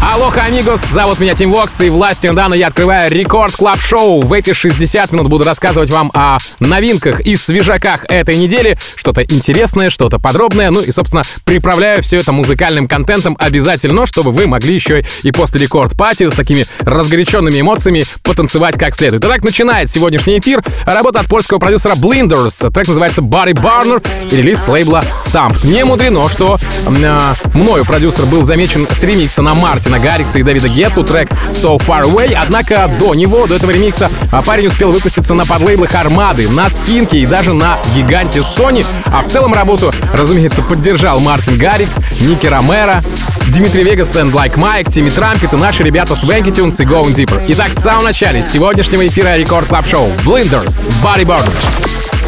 Aloha, amigos, зовут меня Тим Вокс, и властью, данной мне, я открываю Record Club Show В эти 60 минут буду рассказывать вам о новинках и свежаках этой недели. Что-то интересное, что-то подробное, ну и, собственно, приправляю все это музыкальным контентом обязательно, чтобы вы могли еще и после Record Party с такими разгоряченными эмоциями потанцевать как следует. Итак, начинает сегодняшний эфир работа от польского продюсера Blinders. Трек называется Body Burner и релиз с лейбла STMPD. Не мудрено, что э, мною продюсер был замечен с ремикса на Мартина Мартина Гаррикса и Дэвида Гетту трек So Far Away, однако до него, до этого ремикса, а парень успел выпуститься на подлейблах Армады, на Скинке и даже на гиганте Sony, а в целом работу, разумеется, поддержал Мартин Гаррикс, Ники Ромеро, Dimitri Vegas and Like Mike, Тимми Трампет и наши ребята Swanky Tunes и Going Deeper. Итак, в самом начале сегодняшнего эфира Record Club Show Blinders, Body Burner.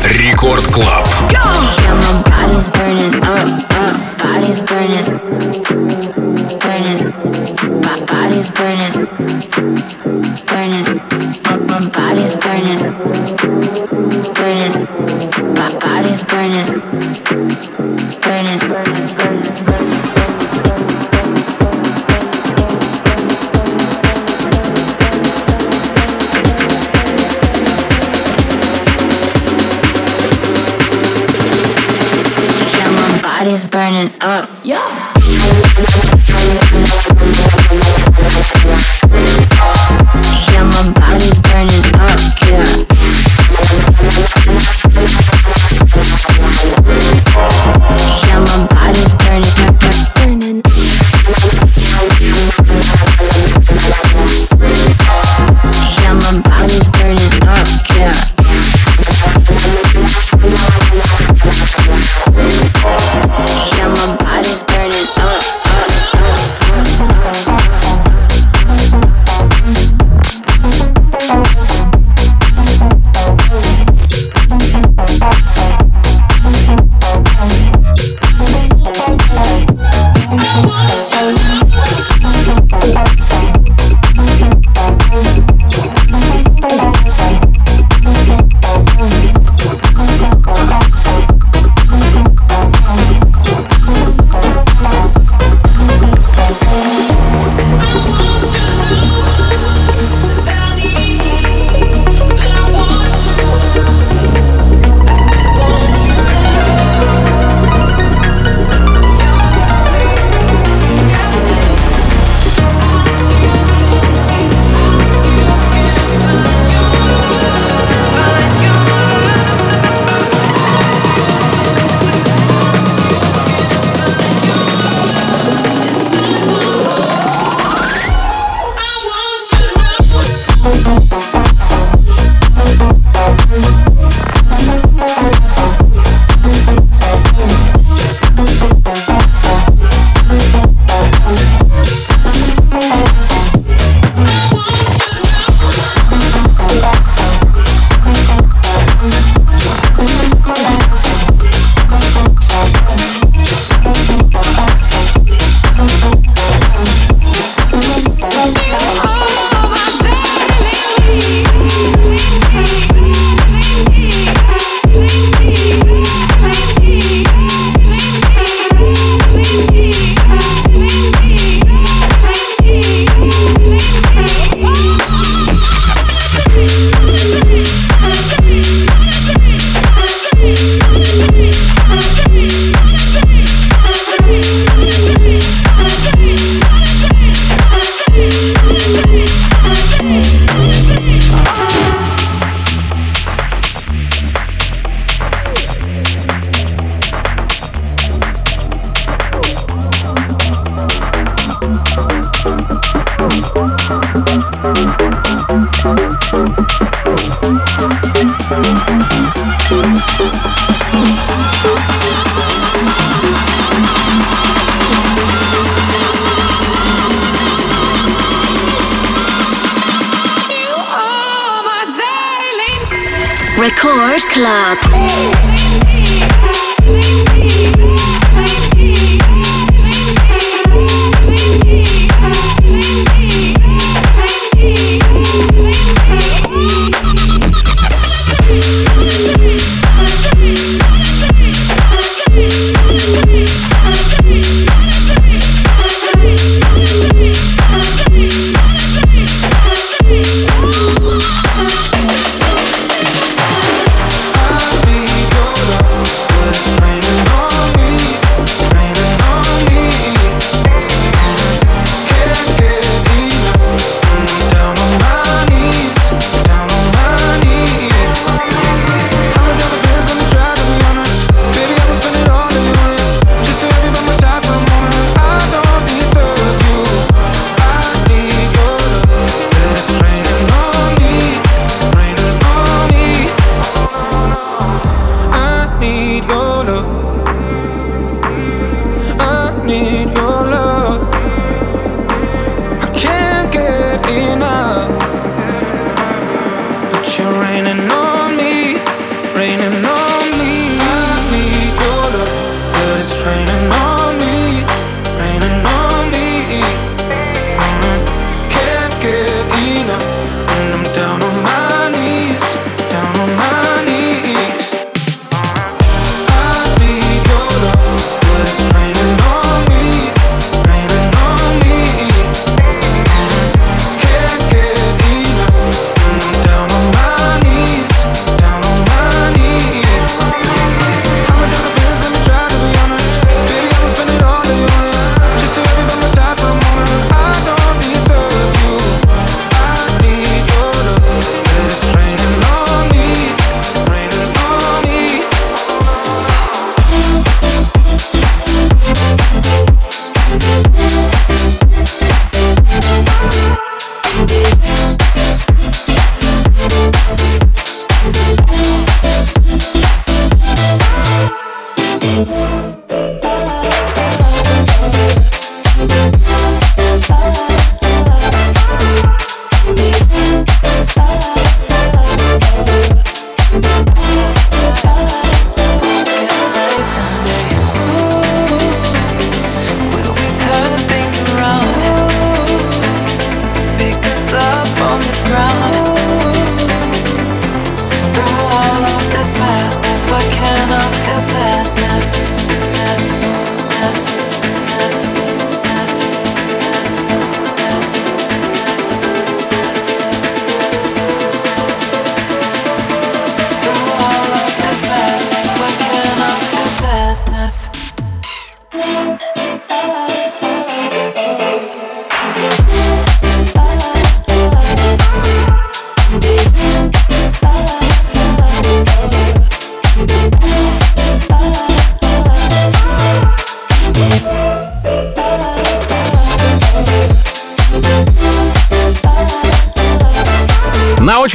Рекорд Клаб. Body's burning. Body's burning, burning. My, body's burning, burning. My body's burning, burning. Yeah, my body's burning up. Yeah.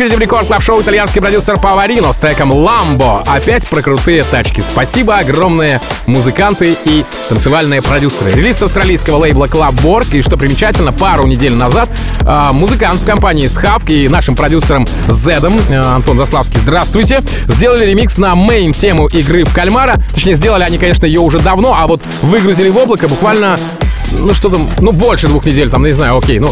Очереди в Record Club Show итальянский продюсер Паварино с треком «Ламбо». Опять про крутые тачки. Спасибо огромные музыканты и танцевальные продюсеры. Релиз австралийского лейбла Club Work. И что примечательно, пару недель назад э, музыкант в компании с Хавк и нашим продюсером Зедом, э, Антон Заславский, здравствуйте, сделали ремикс на main тему игры в кальмара. Точнее, сделали они, конечно, ее уже давно, а вот выгрузили в облако буквально ну что там, ну больше двух недель, там, не знаю, окей, ну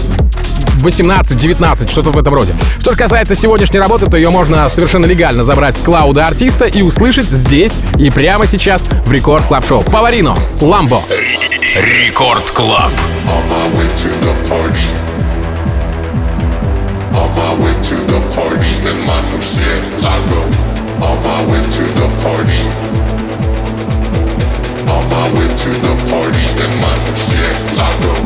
18-19, что-то в этом роде. Что касается сегодняшней работы, то ее можно совершенно легально забрать с клауда артиста и услышать здесь и прямо сейчас в Record Club Show. Паварино, Ламбо. Record Club. On my way to the party in my murcielago. On my way to the party. On my way to the party in my murcielago.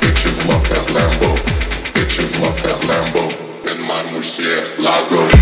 Bitches love that Lambo. Bitches love that Lambo in my murcielago.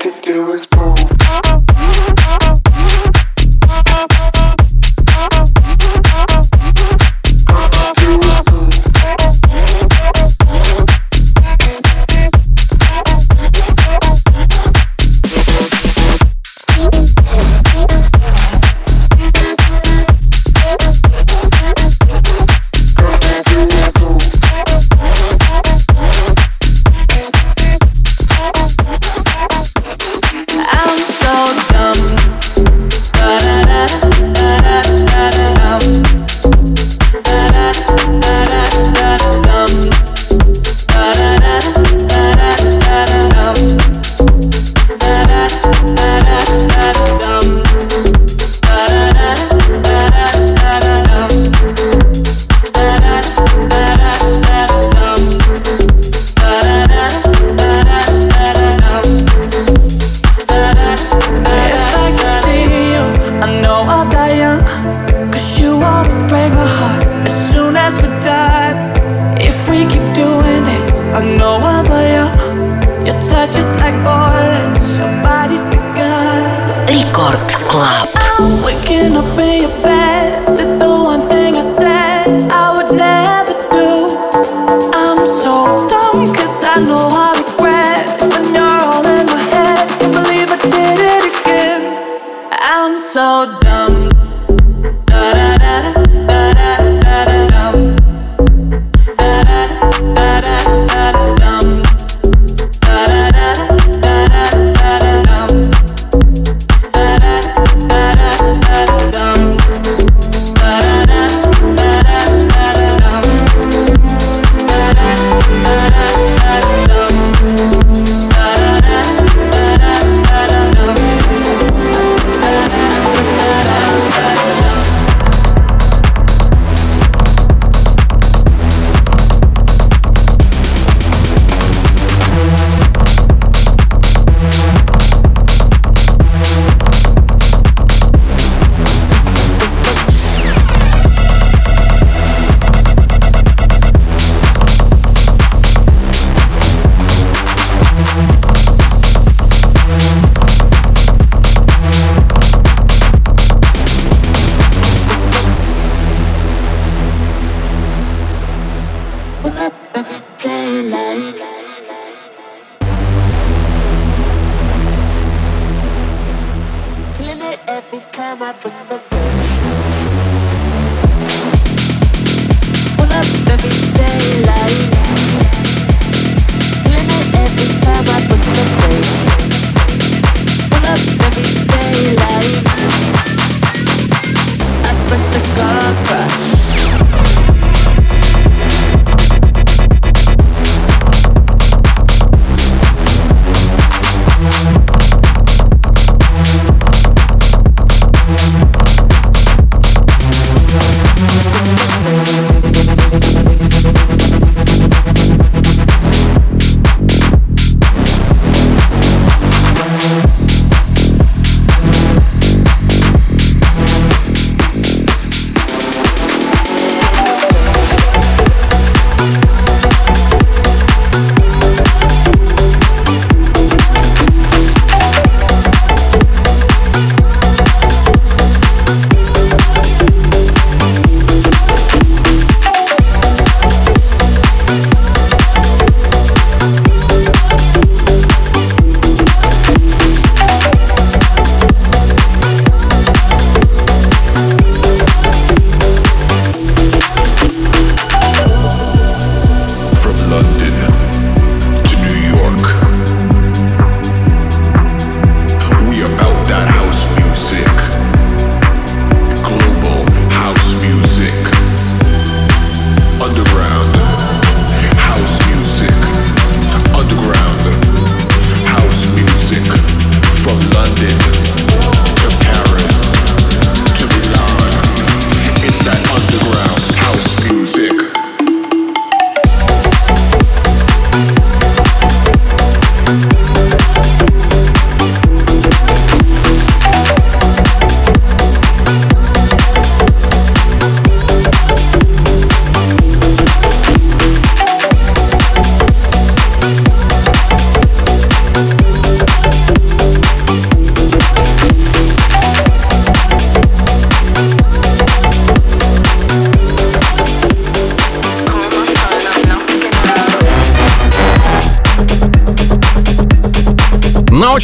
to do is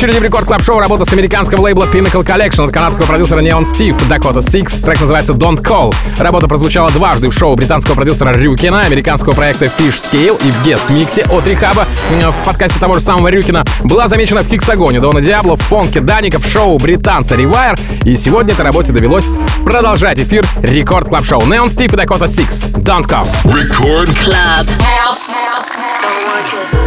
очереди в рекорд клаб шоу работа с американского лейбла Pinnacle Collection от канадского продюсера Neon Steve Dakota Six. Трек называется Don't Call. Работа прозвучала дважды в шоу британского продюсера Рюкина, американского проекта Fish Scale и в гест миксе от Рихаба э, в подкасте того же самого Рюкина была замечена в Хиксагоне Дона Диабло, в фонке Даника, в шоу британца Rewire. И сегодня этой работе довелось продолжать эфир рекорд клаб шоу Neon Steve и Dakota Six. Don't Call. Record Club. House. House. House.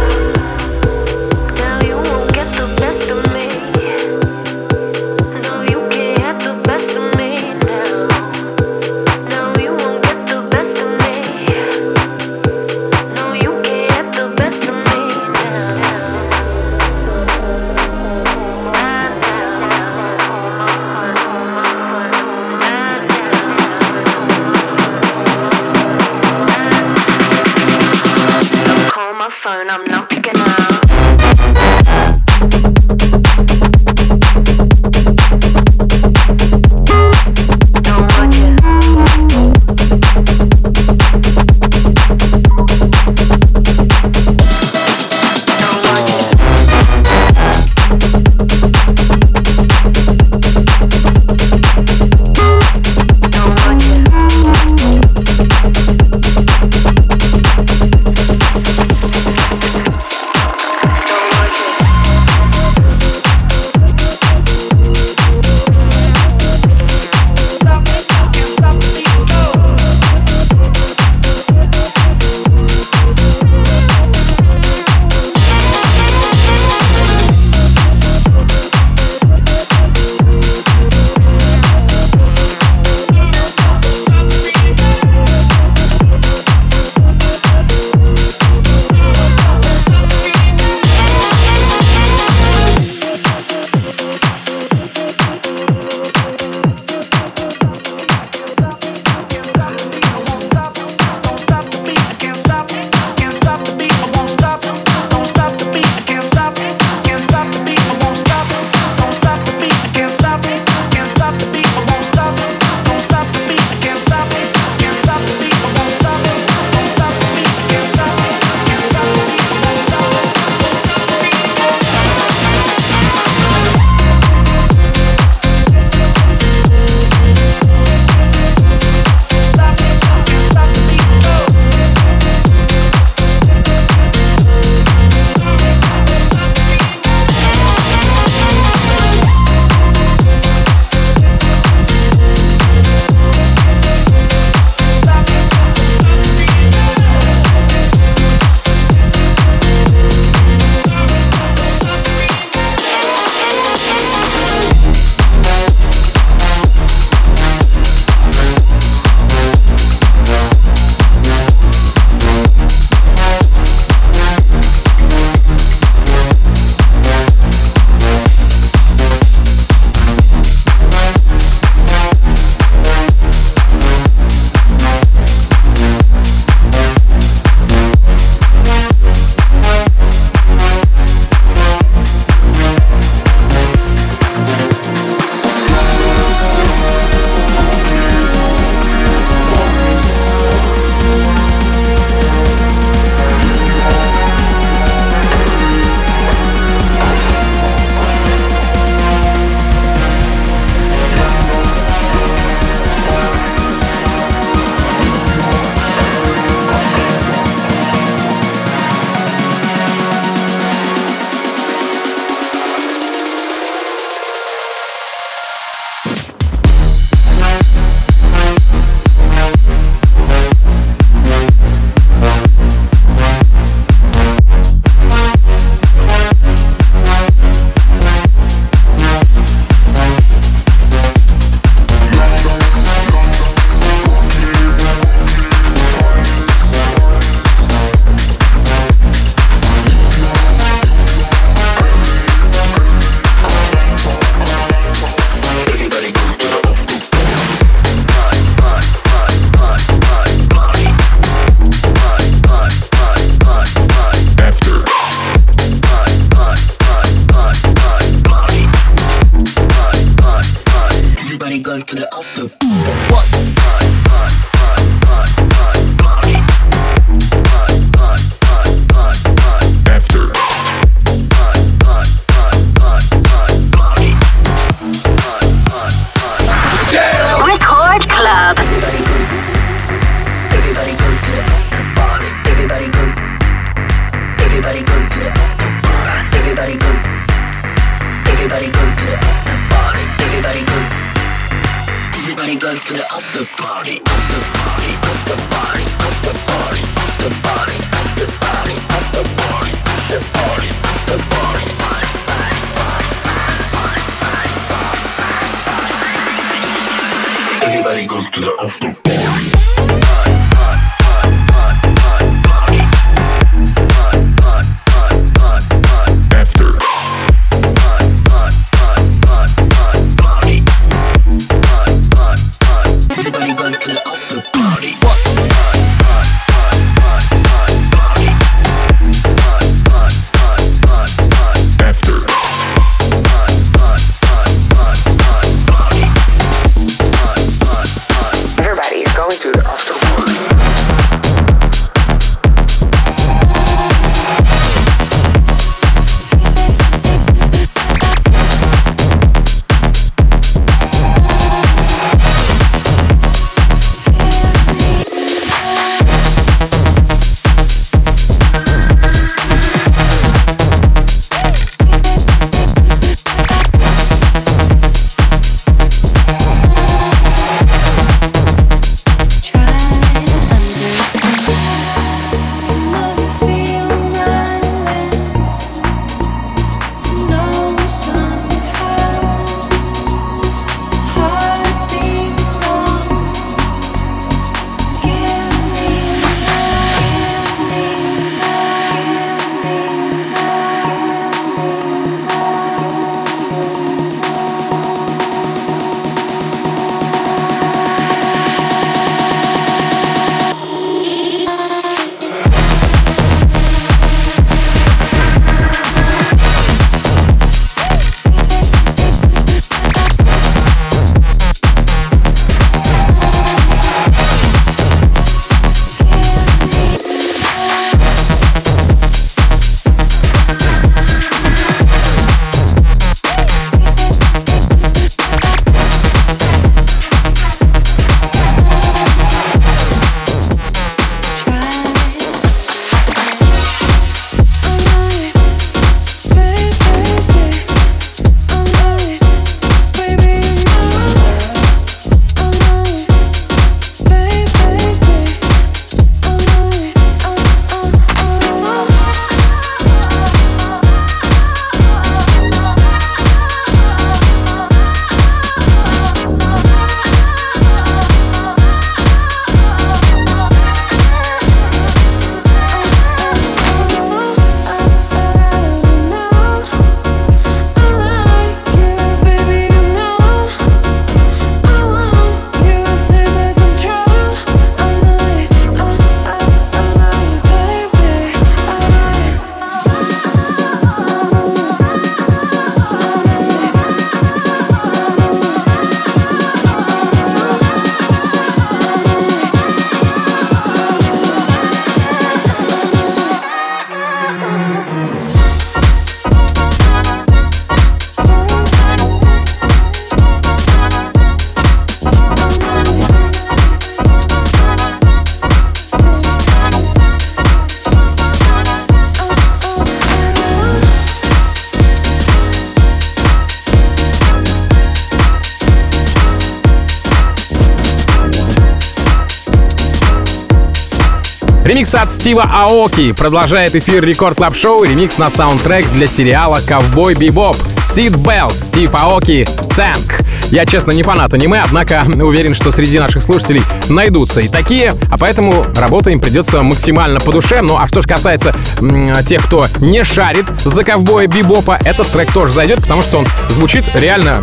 Стива Аоки продолжает эфир Record Club Show. Ремикс на саундтрек для сериала «Ковбой Бибоп». Seatbelts, Стив Аоки, Tank. Я, честно, не фанат аниме, однако уверен, что среди наших слушателей найдутся и такие, а поэтому работа им придется максимально по душе. Ну а что же касается м, тех, кто не шарит за ковбоя Бибопа, этот трек тоже зайдет, потому что он звучит реально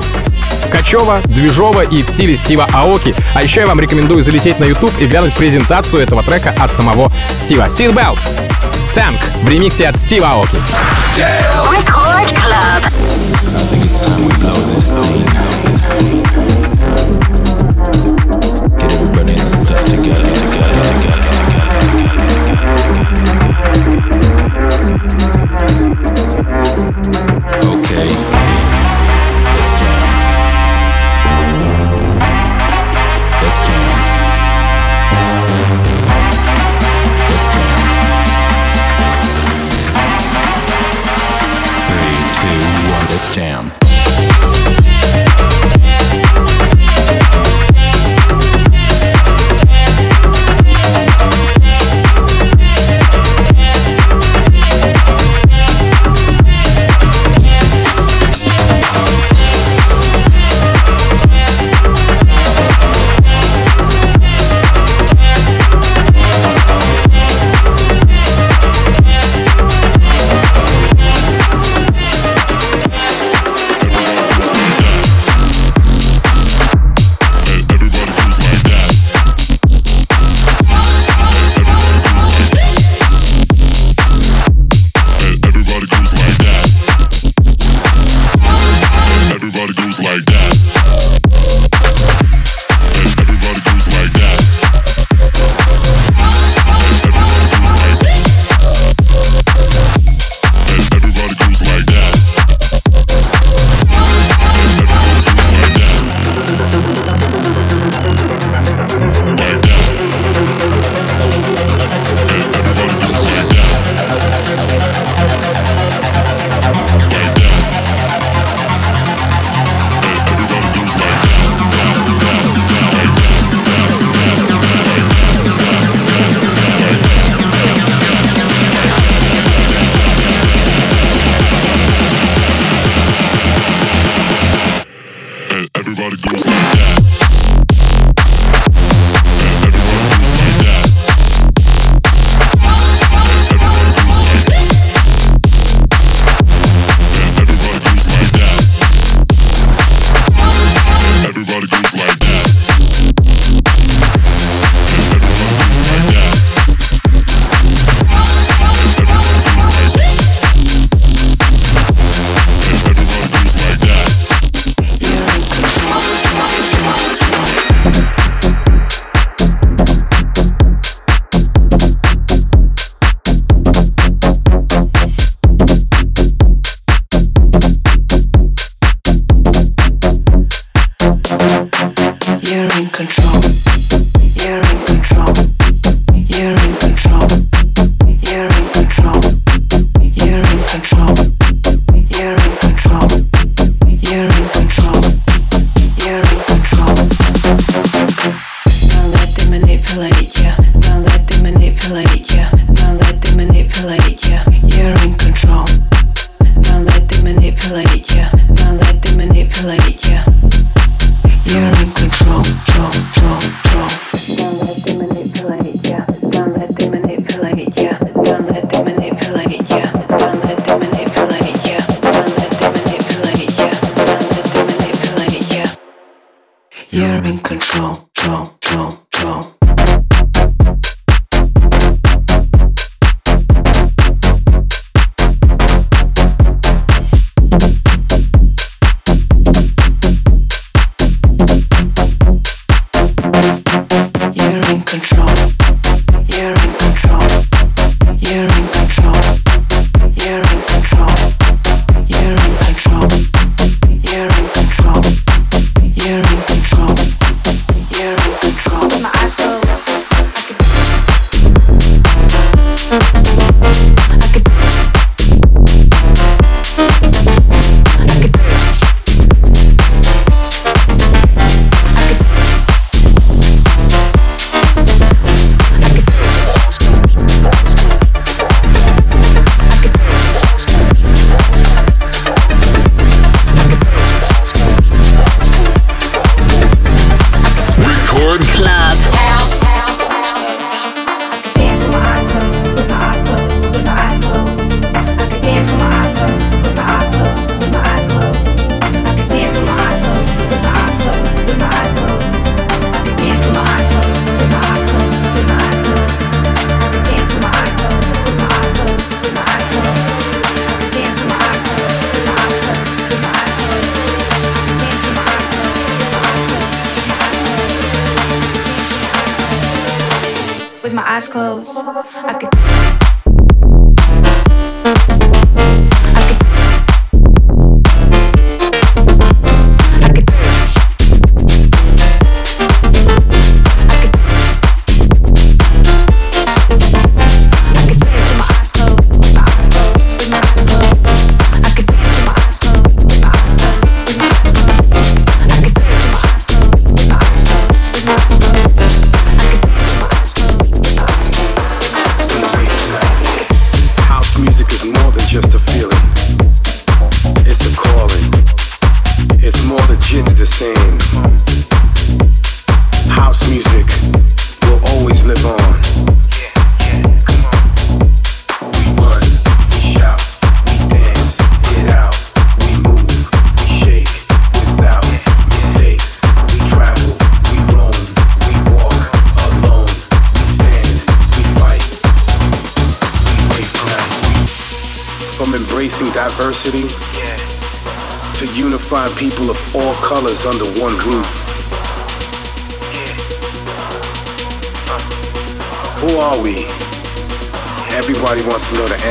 качево, движово и в стиле Стива Аоки. А еще я вам рекомендую залететь на YouTube и глянуть презентацию этого трека от самого Стива. Seatbelt. Танк в ремиксе от Стива Аоки. I think it's time we blow this scene.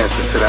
chances to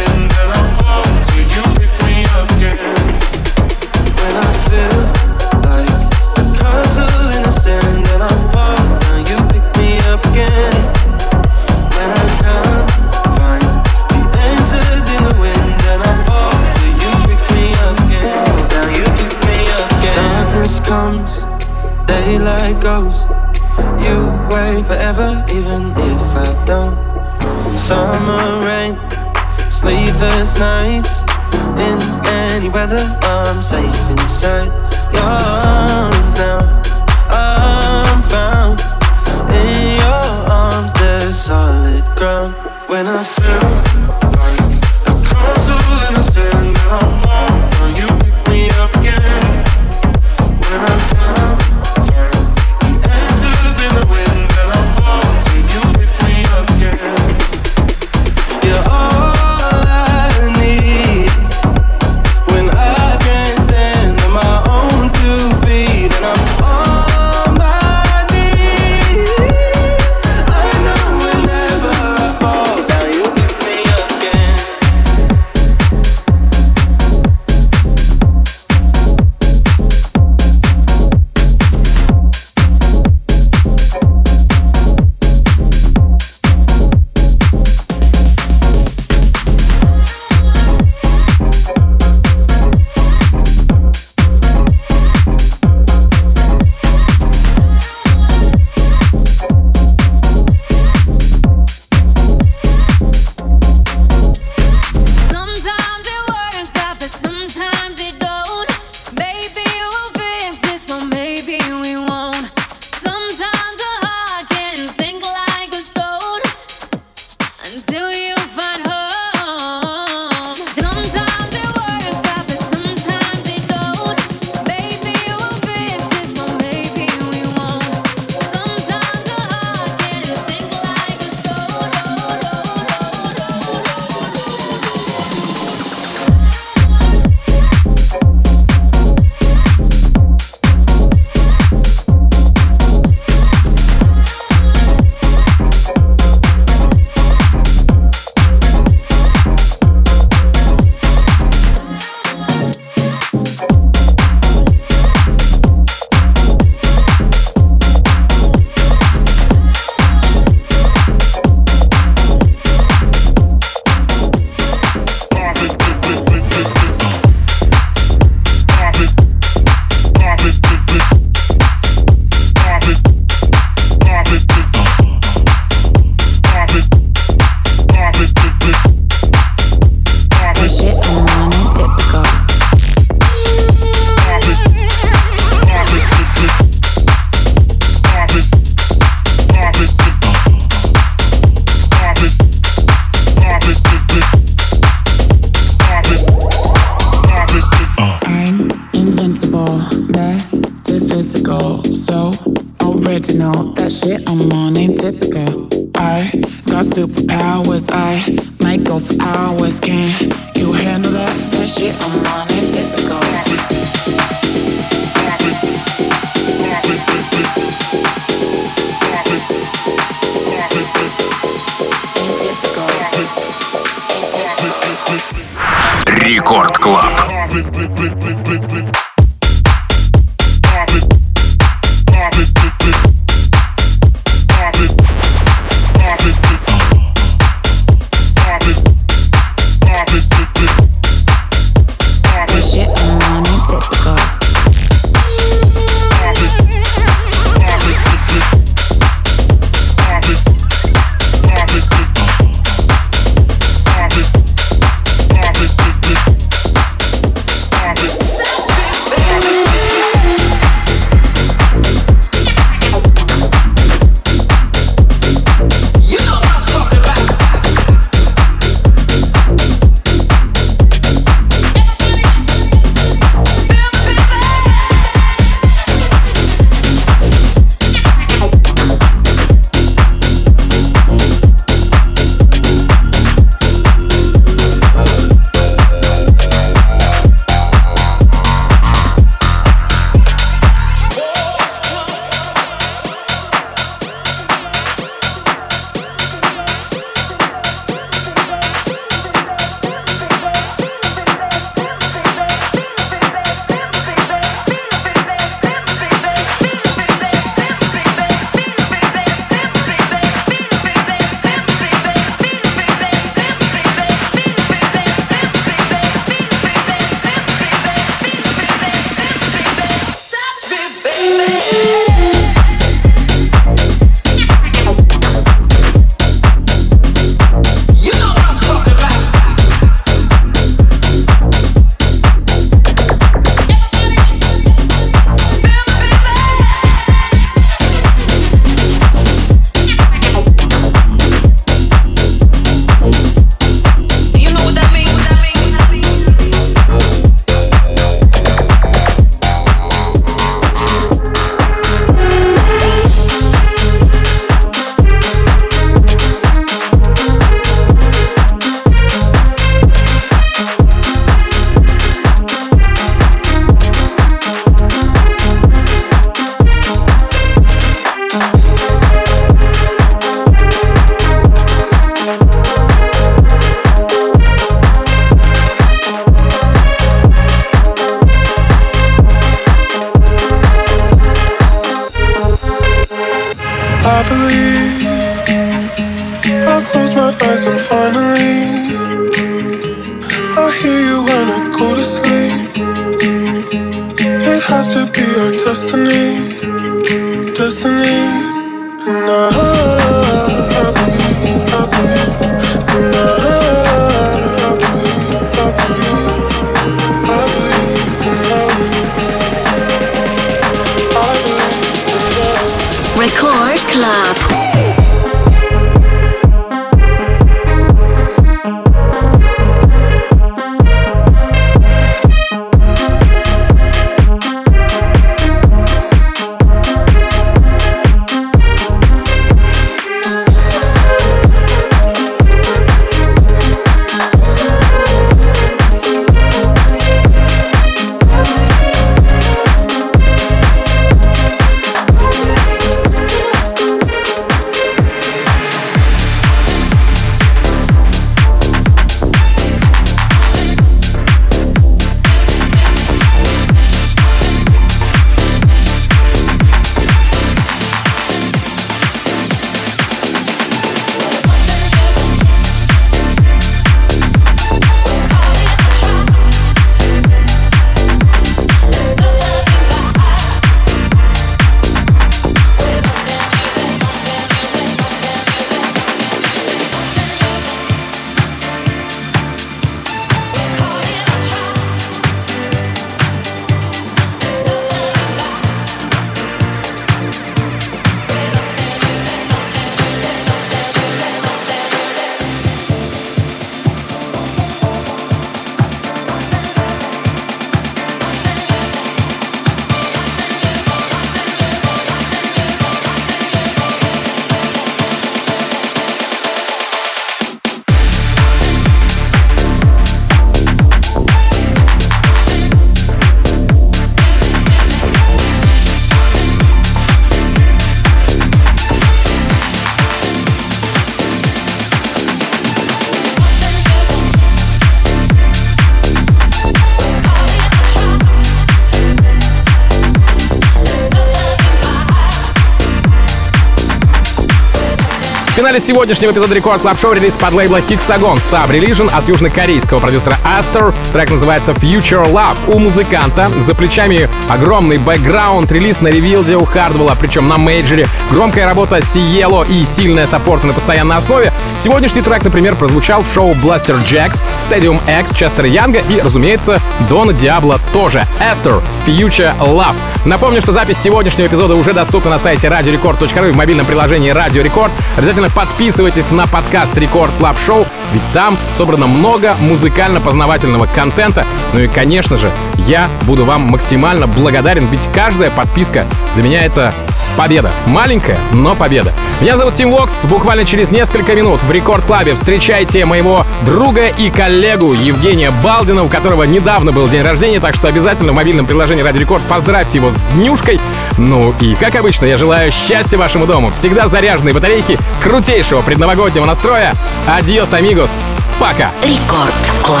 финале сегодняшнего эпизода Record Club Show релиз подлейбла Hexagon Sub Religion от южнокорейского продюсера Astor. Трек называется Future Love. У музыканта за плечами огромный бэкграунд, релиз на Revealed у Хардвелла, причем на мейджере, громкая работа Сиело и сильная саппорта на постоянной основе. Сегодняшний трек, например, прозвучал в шоу Blasterjaxx, Stadiumx, Честера Янга и, разумеется, Дона Диабло тоже. Astor Future Love. Напомню, что запись сегодняшнего эпизода уже доступна на сайте radiorecord.ru в мобильном приложении Radio Record. Обязательно подписывайтесь на подкаст Record Club Show, ведь там собрано много музыкально-познавательного контента. Ну и, конечно же, я буду вам максимально благодарен, ведь каждая подписка для меня это победа. Маленькая, но победа. Меня зовут Тим Вокс. Буквально через несколько минут в Record Club е встречайте моего друга и коллегу Евгения Балдина, у которого недавно был день рождения, так что обязательно в мобильном приложении Radio Record поздравьте его с днюшкой. Ну и, как обычно, я желаю счастья вашему дому, всегда заряженные батарейки, крутейшего предновогоднего настроя. Adiós, amigos. Пока. Record Club.